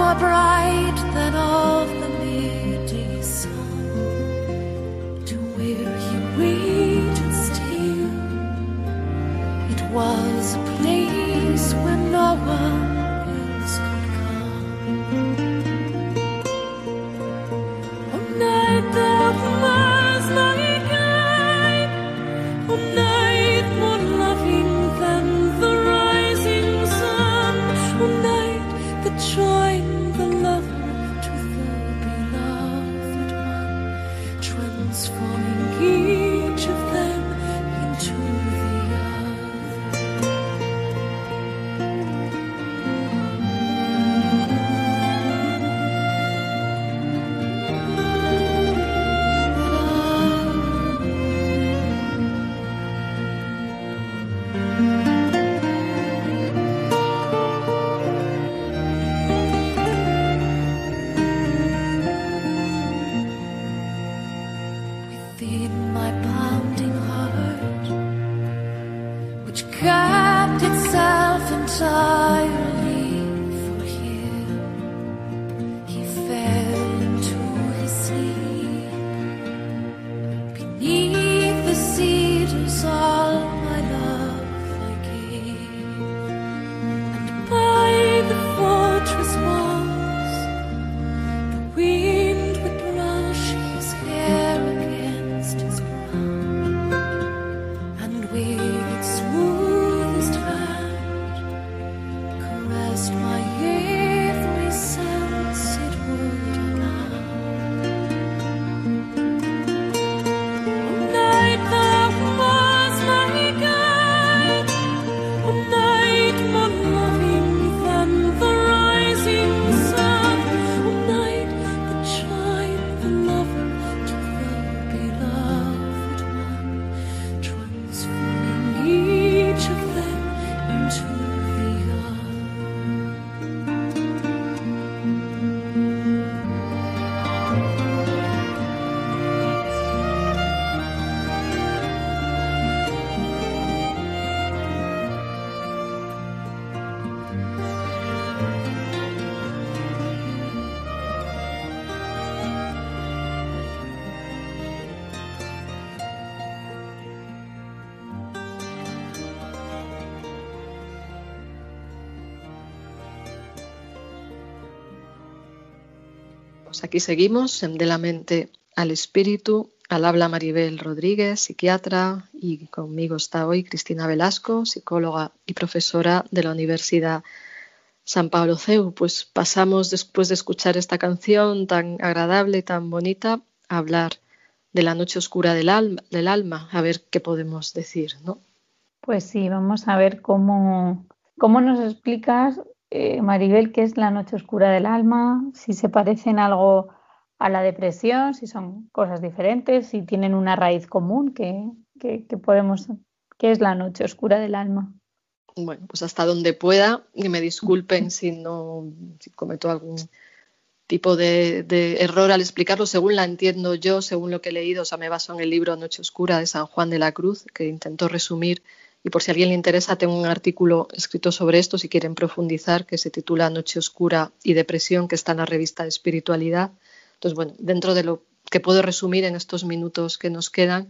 our bride. Pues aquí seguimos de la mente al espíritu. Al habla Maribel Rodríguez, psiquiatra, y conmigo está hoy Cristina Velasco, psicóloga y profesora de la Universidad San Pablo CEU. Pues pasamos después de escuchar esta canción tan agradable y tan bonita a hablar de la noche oscura del alma, del alma a ver qué podemos decir, ¿no? Pues sí, vamos a ver cómo, cómo nos explicas eh, Maribel, ¿qué es la noche oscura del alma? Si se parecen algo a la depresión, si son cosas diferentes, si tienen una raíz común, ¿qué, podemos, qué es la noche oscura del alma? Bueno, pues hasta donde pueda, y me disculpen si no si cometo algún tipo de, de, error al explicarlo, según la entiendo yo, según lo que he leído, o sea, me baso en el libro Noche Oscura de San Juan de la Cruz, que intentó resumir y por si a alguien le interesa, tengo un artículo escrito sobre esto, si quieren profundizar, que se titula Noche Oscura y Depresión, que está en la revista de Espiritualidad. Entonces, bueno, dentro de lo que puedo resumir en estos minutos que nos quedan,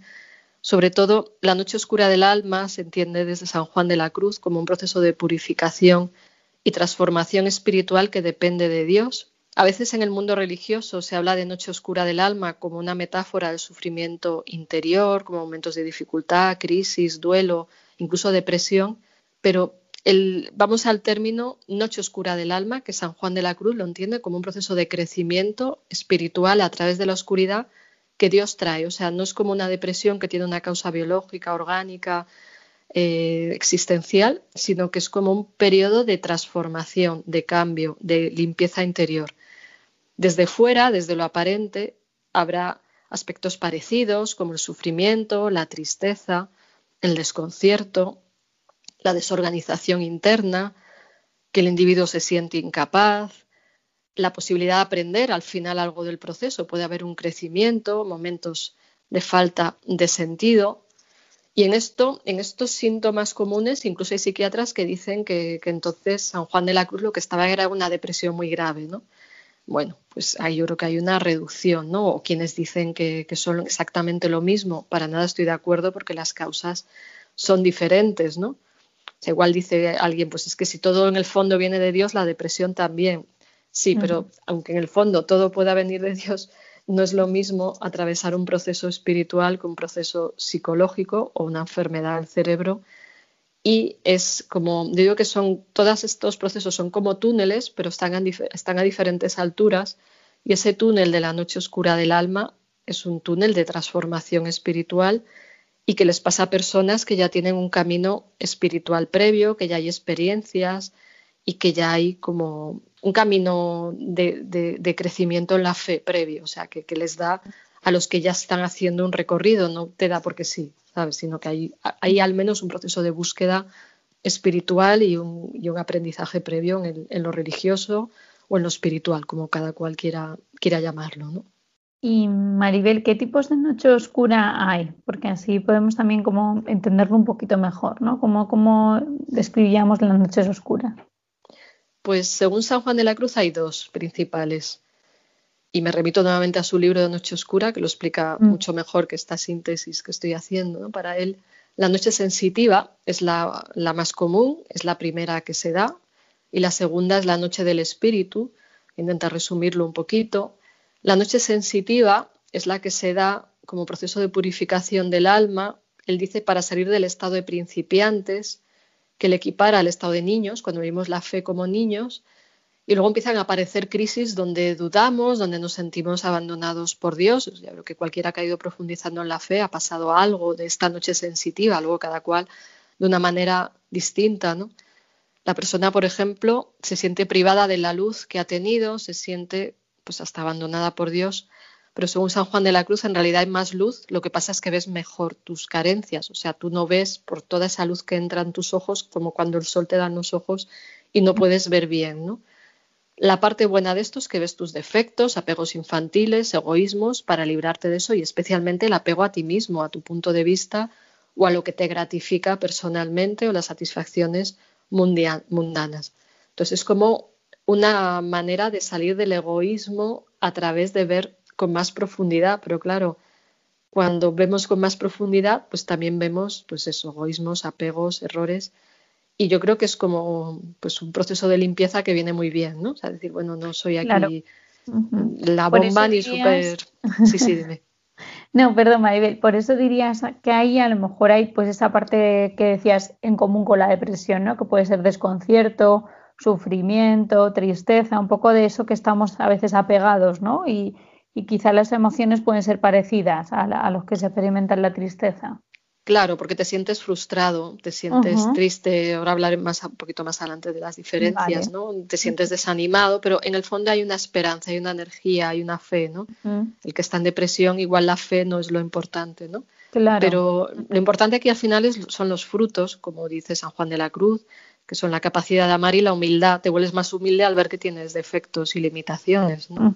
sobre todo, la noche oscura del alma se entiende desde San Juan de la Cruz como un proceso de purificación y transformación espiritual que depende de Dios. A veces en el mundo religioso se habla de noche oscura del alma como una metáfora del sufrimiento interior, como momentos de dificultad, crisis, duelo, incluso depresión, pero el, vamos al término noche oscura del alma, que San Juan de la Cruz lo entiende como un proceso de crecimiento espiritual a través de la oscuridad que Dios trae. O sea, no es como una depresión que tiene una causa biológica, orgánica, eh, existencial, sino que es como un periodo de transformación, de cambio, de limpieza interior. Desde fuera, desde lo aparente, habrá aspectos parecidos como el sufrimiento, la tristeza, el desconcierto, la desorganización interna, que el individuo se siente incapaz, la posibilidad de aprender al final algo del proceso, puede haber un crecimiento, momentos de falta de sentido. Y en esto, en estos síntomas comunes, incluso hay psiquiatras que dicen que, entonces San Juan de la Cruz lo que estaba era una depresión muy grave, ¿no? Bueno, pues ahí yo creo que hay una reducción, ¿no? O quienes dicen que, son exactamente lo mismo, para nada estoy de acuerdo porque las causas son diferentes, ¿no? igual dice alguien, pues es que si todo en el fondo viene de Dios, la depresión también. Sí, pero aunque en el fondo todo pueda venir de Dios, no es lo mismo atravesar un proceso espiritual que un proceso psicológico o una enfermedad del cerebro y es como, digo que son, todos estos procesos son como túneles, pero están a, están a diferentes alturas y ese túnel de la noche oscura del alma es un túnel de transformación espiritual y que les pasa a personas que ya tienen un camino espiritual previo, que ya hay experiencias y que ya hay como un camino de, crecimiento en la fe previo, o sea, que, que, les da a los que ya están haciendo un recorrido, no te da porque sí, Sino que hay, hay al menos un proceso de búsqueda espiritual y un, aprendizaje previo en, lo religioso o en lo espiritual, como cada cual quiera, quiera llamarlo, Y Maribel, ¿qué tipos de noche oscura hay? Porque así podemos también como entenderlo un poquito mejor, ¿no? ¿Cómo, cómo describíamos las noches oscuras? Pues según San Juan de la Cruz hay dos principales. Y me remito nuevamente a su libro de Noche Oscura, que lo explica mm. mucho mejor que esta síntesis que estoy haciendo. Para él, la noche sensitiva es la, más común, es la primera que se da, y la segunda es la noche del espíritu. Intenta resumirlo un poquito. La noche sensitiva es la que se da como proceso de purificación del alma. Él dice para salir del estado de principiantes, que le equipara al estado de niños, cuando vimos la fe como niños, y luego empiezan a aparecer crisis donde dudamos, donde nos sentimos abandonados por Dios. Ya creo que cualquiera que ha ido profundizando en la fe ha pasado algo de esta noche sensitiva, luego cada cual de una manera distinta. ¿no? La persona, por ejemplo, se siente privada de la luz que ha tenido, se siente pues hasta abandonada por Dios, pero según San Juan de la Cruz en realidad hay más luz, lo que pasa es que ves mejor tus carencias, o sea, tú no ves por toda esa luz que entra en tus ojos como cuando el sol te da en los ojos y no puedes ver bien, ¿no? La parte buena de esto es que ves tus defectos, apegos infantiles, egoísmos, para librarte de eso y especialmente el apego a ti mismo, a tu punto de vista o a lo que te gratifica personalmente o las satisfacciones mundanas. Entonces es como una manera de salir del egoísmo a través de ver con más profundidad, pero claro, cuando vemos con más profundidad, pues también vemos pues eso, egoísmos, apegos, errores y yo creo que es como pues un proceso de limpieza que viene muy bien, ¿no? O sea, decir, bueno, no soy aquí la bomba ni súper... Sí, sí, dime. No, perdón, Maribel, por eso dirías que ahí a lo mejor hay pues esa parte que decías en común con la depresión, ¿no? Que puede ser desconcierto, sufrimiento, tristeza, un poco de eso que estamos a veces apegados, ¿no? Y, y quizá las emociones pueden ser parecidas a, a los que se experimentan la tristeza. Claro, porque te sientes frustrado, te sientes triste, ahora hablaré más, un poquito más adelante de las diferencias, ¿no? Te sientes desanimado, pero en el fondo hay una esperanza, hay una energía, hay una fe, ¿no? El que está en depresión, igual la fe no es lo importante, ¿no? Claro. Pero lo importante aquí al final son los frutos, como dice San Juan de la Cruz, que son la capacidad de amar y la humildad. Te vuelves más humilde al ver que tienes defectos y limitaciones, ¿no?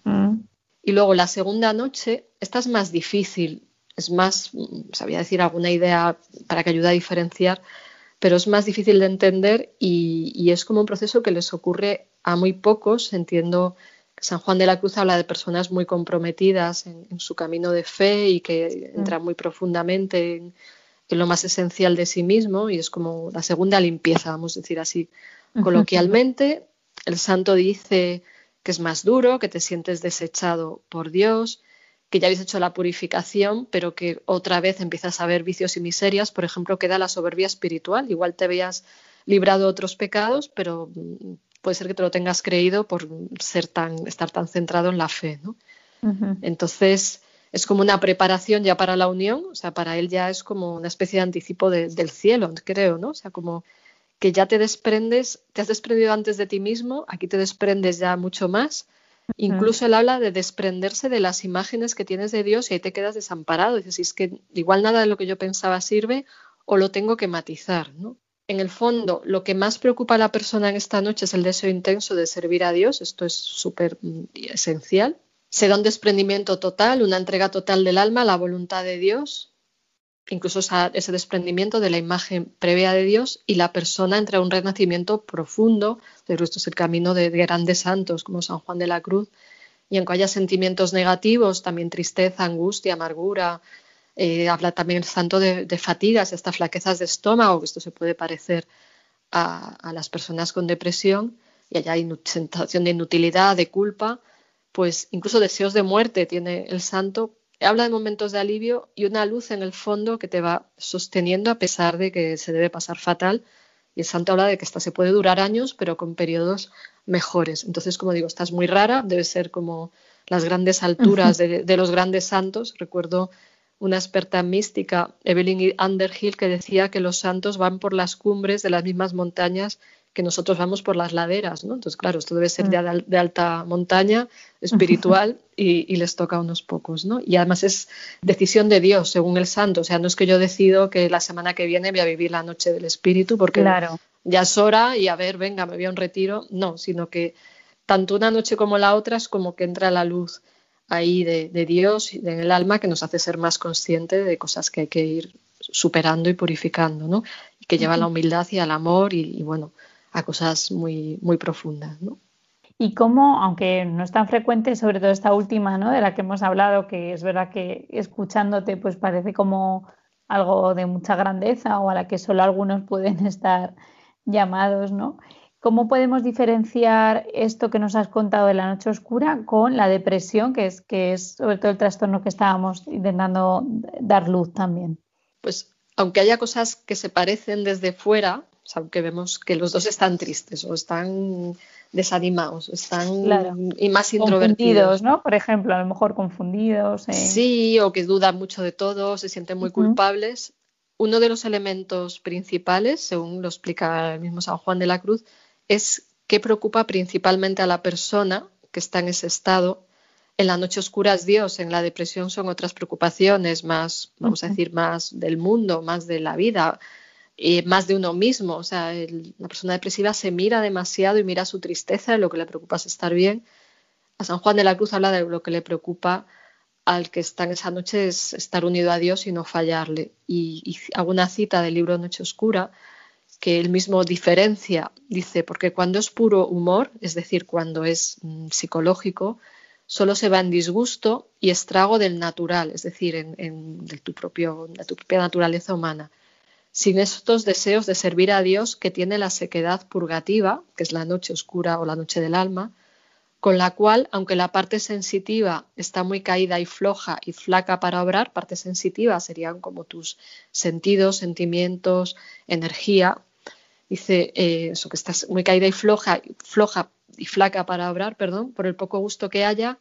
Y luego la segunda noche, esta es más difícil es más, sabía decir alguna idea para que ayude a diferenciar, pero es más difícil de entender y, es como un proceso que les ocurre a muy pocos. Entiendo que San Juan de la Cruz habla de personas muy comprometidas en, su camino de fe y que entran muy profundamente en, lo más esencial de sí mismo y es como la segunda limpieza, vamos a decir así coloquialmente. El santo dice que es más duro, que te sientes desechado por Dios, que ya habéis hecho la purificación, pero que otra vez empiezas a ver vicios y miserias, por ejemplo, queda la soberbia espiritual. Igual te habías librado de otros pecados, pero mm, puede ser que te lo tengas creído por ser tan, estar tan centrado en la fe. ¿no? Entonces, es como una preparación ya para la unión, o sea, para él ya es como una especie de anticipo del cielo, creo, ¿no? O sea, como que ya te desprendes, te has desprendido antes de ti mismo, aquí te desprendes ya mucho más Incluso él habla de desprenderse de las imágenes que tienes de Dios y ahí te quedas desamparado. Dices, es que igual nada de lo que yo pensaba sirve o lo tengo que matizar, ¿no? En el fondo, lo que más preocupa a la persona en esta noche es el deseo intenso de servir a Dios. Esto es súper mm, esencial. Se da un desprendimiento total, una entrega total del alma a la voluntad de Dios incluso ese desprendimiento de la imagen previa de Dios y la persona entra en un renacimiento profundo, pero esto es el camino de grandes santos como San Juan de la Cruz, y aunque haya sentimientos negativos, también tristeza, angustia, amargura, eh, habla también el santo de, fatigas, hasta flaquezas de estómago, que esto se puede parecer a, a las personas con depresión, y allá hay sensación de inutilidad, de culpa, pues incluso deseos de muerte tiene el santo habla de momentos de alivio y una luz en el fondo que te va sosteniendo a pesar de que se debe pasar fatal. Y el santo habla de que esta se puede durar años, pero con periodos mejores. Entonces, como digo, esta es muy rara, debe ser como las grandes alturas de, de los grandes santos. Recuerdo una experta mística, Evelyn Underhill, que decía que los santos van por las cumbres de las mismas montañas que nosotros vamos por las laderas, ¿no? Entonces, claro, esto debe ser ya de, alta montaña, espiritual, y, les toca a unos pocos, ¿no? Y además es decisión de Dios, según el santo. O sea, no es que yo decido que la semana que viene voy a vivir la noche del espíritu, porque ya es hora y a ver, venga, me voy a un retiro. No, sino que tanto una noche como la otra es como que entra la luz ahí de, Dios en el alma que nos hace ser más consciente de cosas que hay que ir superando y purificando, ¿no? Y que lleva a la humildad y al amor y, y bueno, a cosas muy, muy profundas. ¿no? Y cómo, aunque no es tan frecuente, sobre todo esta última, ¿no? De la que hemos hablado, que es verdad que escuchándote, pues parece como algo de mucha grandeza o a la que solo algunos pueden estar llamados, ¿no? ¿Cómo podemos diferenciar esto que nos has contado de la noche oscura con la depresión, que es, que es sobre todo el trastorno que estábamos intentando dar luz también? Pues aunque haya cosas que se parecen desde fuera, aunque vemos que los dos están tristes o están desanimados, están y más introvertidos, ¿no? Por ejemplo, a lo mejor confundidos. Eh. Sí, o que dudan mucho de todo, se sienten muy culpables. Uno de los elementos principales, según lo explica el mismo San Juan de la Cruz, es que preocupa principalmente a la persona que está en ese estado. En la noche oscura es Dios, en la depresión son otras preocupaciones más, vamos a decir, más del mundo, más de la vida, eh, más de uno mismo. O sea, la persona depresiva se mira demasiado y mira su tristeza, lo que le preocupa es estar bien. A San Juan de la Cruz habla de lo que le preocupa al que está en esa noche es estar unido a Dios y no fallarle. Y, y hago una cita del libro Noche Oscura que él mismo diferencia, dice, porque cuando es puro humor, es decir, cuando es mm, psicológico, solo se va en disgusto y estrago del natural, es decir, de tu propia naturaleza humana sin estos deseos de servir a Dios que tiene la sequedad purgativa, que es la noche oscura o la noche del alma, con la cual, aunque la parte sensitiva está muy caída y floja y flaca para obrar, parte sensitiva serían como tus sentidos, sentimientos, energía. Dice eh, eso, que estás muy caída y floja, floja y flaca para obrar, perdón, por el poco gusto que haya,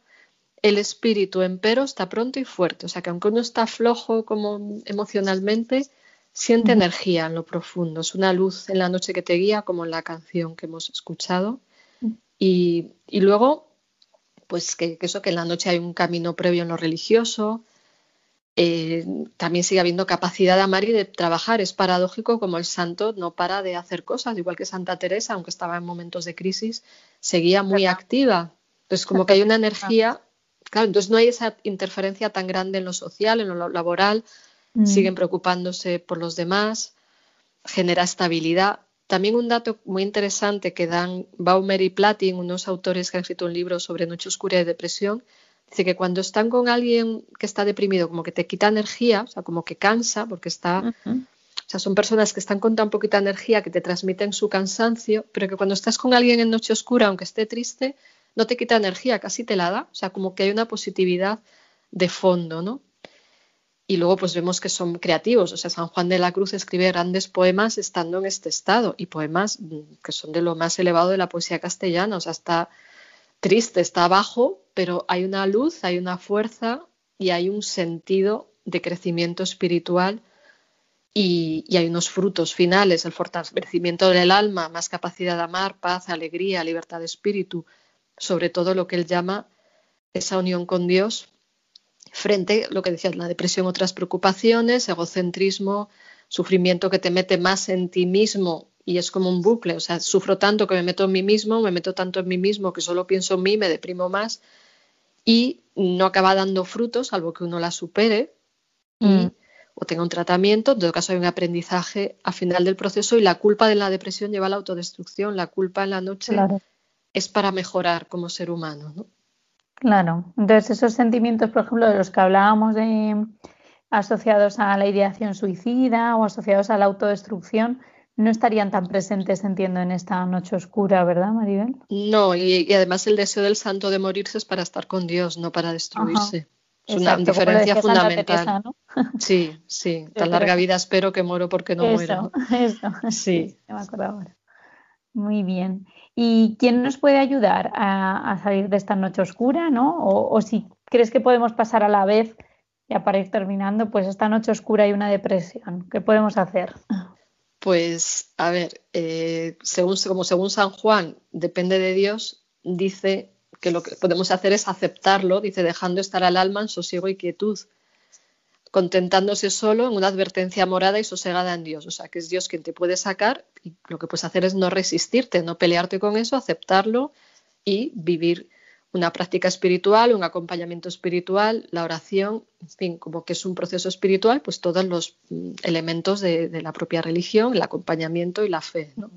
el espíritu, empero, está pronto y fuerte. O sea que aunque uno está flojo como emocionalmente, siente energía en lo profundo. Es una luz en la noche que te guía, como en la canción que hemos escuchado. Y, luego, pues que, eso, que en la noche hay un camino previo en lo religioso. Eh, también sigue habiendo capacidad de amar y de trabajar. Es paradójico como el santo no para de hacer cosas, igual que Santa Teresa, aunque estaba en momentos de crisis, seguía muy activa. Entonces, como que hay una energía, claro, entonces no hay esa interferencia tan grande en lo social, en lo laboral, mm. siguen preocupándose por los demás, genera estabilidad. También un dato muy interesante que dan Baumer y Platin, unos autores que han escrito un libro sobre noche oscura y depresión, dice que cuando están con alguien que está deprimido, como que te quita energía, o sea, como que cansa, porque está... O sea, son personas que están con tan poquita energía que te transmiten su cansancio, pero que cuando estás con alguien en noche oscura, aunque esté triste, no te quita energía, casi te la da. O sea, como que hay una positividad de fondo, ¿no? Y luego pues vemos que son creativos. O sea, San Juan de la Cruz escribe grandes poemas estando en este estado y poemas mm, que son de lo más elevado de la poesía castellana. O sea, está triste, está abajo, pero hay una luz, hay una fuerza y hay un sentido de crecimiento espiritual y, y hay unos frutos finales, el fortalecimiento del alma, más capacidad de amar, paz, alegría, libertad de espíritu, sobre todo lo que él llama esa unión con Dios frente, lo que decías, la depresión, otras preocupaciones, egocentrismo, sufrimiento que te mete más en ti mismo y es como un bucle, o sea, sufro tanto que me meto en mí mismo, me meto tanto en mí mismo que solo pienso en mí, me deprimo más y no acaba dando frutos, salvo que uno la supere mm. o tenga un tratamiento, en todo caso hay un aprendizaje a final del proceso y la culpa de la depresión lleva a la autodestrucción, la culpa en la noche es para mejorar como ser humano, ¿no? Claro, entonces esos sentimientos, por ejemplo, de los que hablábamos de asociados a la ideación suicida o asociados a la autodestrucción, no estarían tan presentes, entiendo, en esta noche oscura, ¿verdad, Maribel? No, y, además el deseo del santo de morirse es para estar con Dios, no para destruirse. Es una diferencia fundamental. Sí, sí. Tan larga vida espero que muero porque no muero. Eso, sí. me acuerdo ahora. Muy bien. ¿Y quién nos puede ayudar a, salir de esta noche oscura, ¿no? O, si crees que podemos pasar a la vez, ya para ir terminando, pues esta noche oscura y una depresión, ¿qué podemos hacer? Pues, a ver, eh, según, como según San Juan, depende de Dios, dice que lo que podemos hacer es aceptarlo, dice, dejando estar al alma en sosiego y quietud contentándose solo en una advertencia morada y sosegada en Dios. O sea, que es Dios quien te puede sacar y lo que puedes hacer es no resistirte, no pelearte con eso, aceptarlo y vivir una práctica espiritual, un acompañamiento espiritual, la oración, en fin, como que es un proceso espiritual, pues todos los mm, elementos de, de la propia religión, el acompañamiento y la fe. ¿no?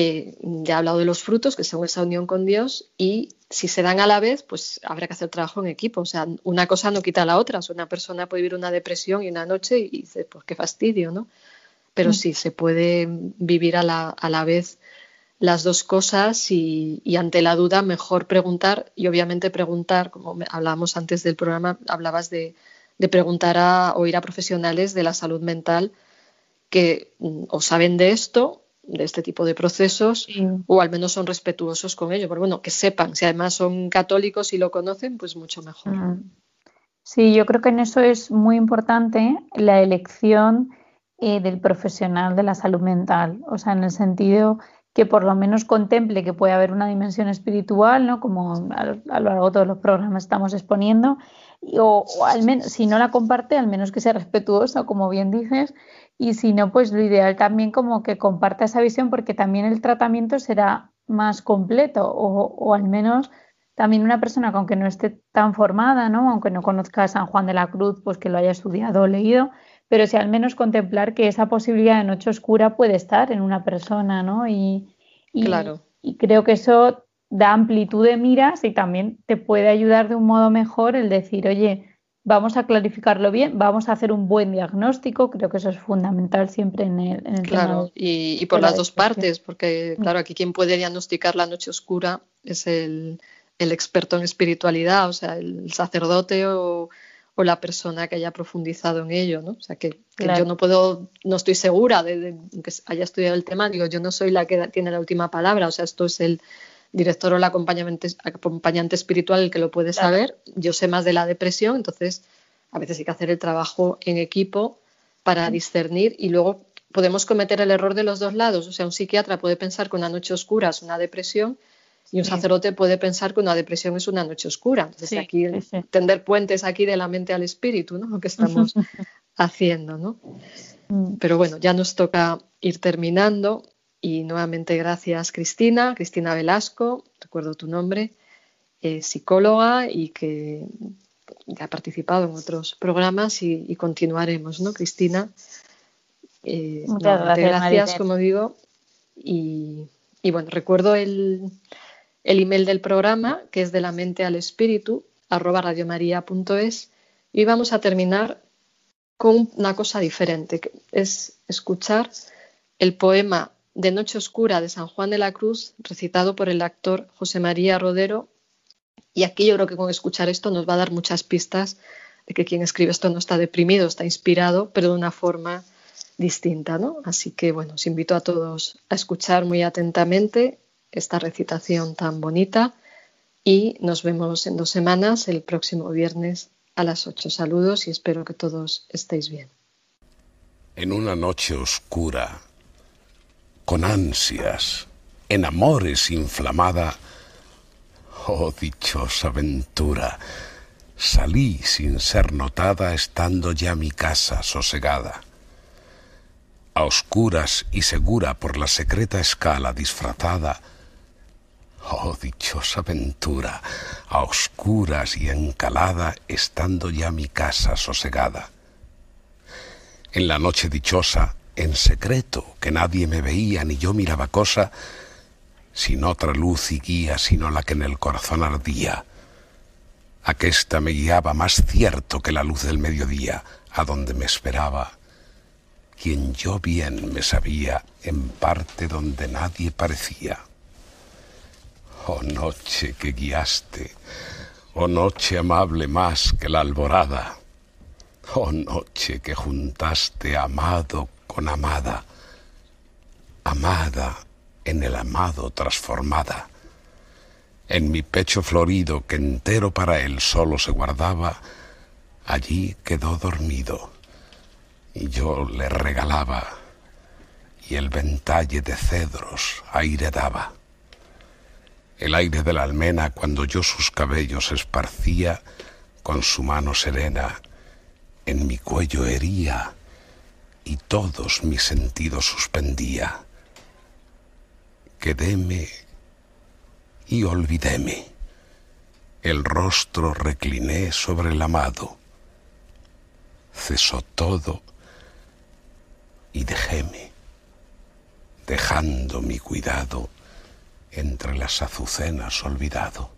Eh, ya he hablado de los frutos, que son esa unión con Dios, y si se dan a la vez, pues habrá que hacer trabajo en equipo. O sea, una cosa no quita la otra. O sea, una persona puede vivir una depresión y una noche y dice, pues qué fastidio, ¿no? Pero mm. sí, se puede vivir a la, a la vez las dos cosas y, ante la duda mejor preguntar y obviamente preguntar, como hablábamos antes del programa, hablabas de, de preguntar a, o ir a profesionales de la salud mental que mm, o saben de esto de este tipo de procesos o al menos son respetuosos con ello. Pero bueno, que sepan, si además son católicos y lo conocen, pues mucho mejor. Mm. Sí, yo creo que en eso es muy importante la elección eh, del profesional de la salud mental, o sea, en el sentido que por lo menos contemple que puede haber una dimensión espiritual, ¿no? Como a, lo largo de todos los programas estamos exponiendo, o, o, al menos, si no la comparte, al menos que sea respetuoso, como bien dices, y si no, pues lo ideal también como que comparta esa visión porque también el tratamiento será más completo o, al menos también una persona que aunque no esté tan formada, ¿no? aunque no conozca a San Juan de la Cruz, pues que lo haya estudiado o leído, pero si al menos contemplar que esa posibilidad de noche oscura puede estar en una persona, ¿no? Y, claro. y creo que eso da amplitud de miras y también te puede ayudar de un modo mejor el decir, oye, vamos a clarificarlo bien, vamos a hacer un buen diagnóstico, creo que eso es fundamental siempre en el, en Claro, y, por las dos partes, porque mm. claro, aquí quien puede diagnosticar la noche oscura es el, experto en espiritualidad, o sea, el sacerdote o, la persona que haya profundizado en ello, ¿no? O sea, que, yo no puedo, no estoy segura de, que haya estudiado el tema, digo, yo no soy la que tiene la última palabra, o sea, esto es el director o el acompañante, acompañante espiritual el que lo puede saber. Yo sé más de la depresión, entonces a veces hay que hacer el trabajo en equipo para discernir y luego podemos cometer el error de los dos lados. O sea, un psiquiatra puede pensar que una noche oscura es una depresión y un sacerdote puede pensar que una depresión es una noche oscura. Entonces, aquí tender puentes aquí de la mente al espíritu, ¿no? Lo que estamos haciendo, ¿no? Mm. Pero bueno, ya nos toca ir terminando. Y nuevamente gracias Cristina, Cristina Velasco, recuerdo tu nombre, psicóloga y que ha participado en otros programas y, continuaremos, ¿no, Cristina? Eh, Muchas gracias, como digo. Y, bueno, recuerdo el, el, email del programa, que es de la mente al espíritu, arroba radiomaria.es, y vamos a terminar con una cosa diferente, que es escuchar el poema de Noche Oscura de San Juan de la Cruz, recitado por el actor José María Rodero. Y aquí yo creo que con escuchar esto nos va a dar muchas pistas de que quien escribe esto no está deprimido, está inspirado, pero de una forma distinta, ¿no? Así que bueno, os invito a todos a escuchar muy atentamente esta recitación tan bonita y nos vemos en dos semanas, el próximo viernes a las ocho. Saludos y espero que todos estéis bien. En una noche oscura con ansias, en amores inflamada. Oh dichosa ventura, salí sin ser notada estando ya mi casa sosegada. A oscuras y segura por la secreta escala disfrazada. Oh dichosa ventura, a oscuras y encalada estando ya mi casa sosegada. En la noche dichosa, en secreto, que nadie me veía ni yo miraba cosa, sin otra luz y guía sino la que en el corazón ardía. Aquesta me guiaba más cierto que la luz del mediodía, a donde me esperaba, quien yo bien me sabía, en parte donde nadie parecía. Oh noche que guiaste, oh noche amable más que la alborada, oh noche que juntaste amado con amada, amada en el amado transformada. En mi pecho florido que entero para él solo se guardaba, allí quedó dormido y yo le regalaba y el ventalle de cedros aire daba. El aire de la almena cuando yo sus cabellos esparcía, con su mano serena en mi cuello hería y todos mis sentidos suspendía. Quedéme y olvidéme. El rostro recliné sobre el amado. Cesó todo y dejéme, dejando mi cuidado entre las azucenas olvidado.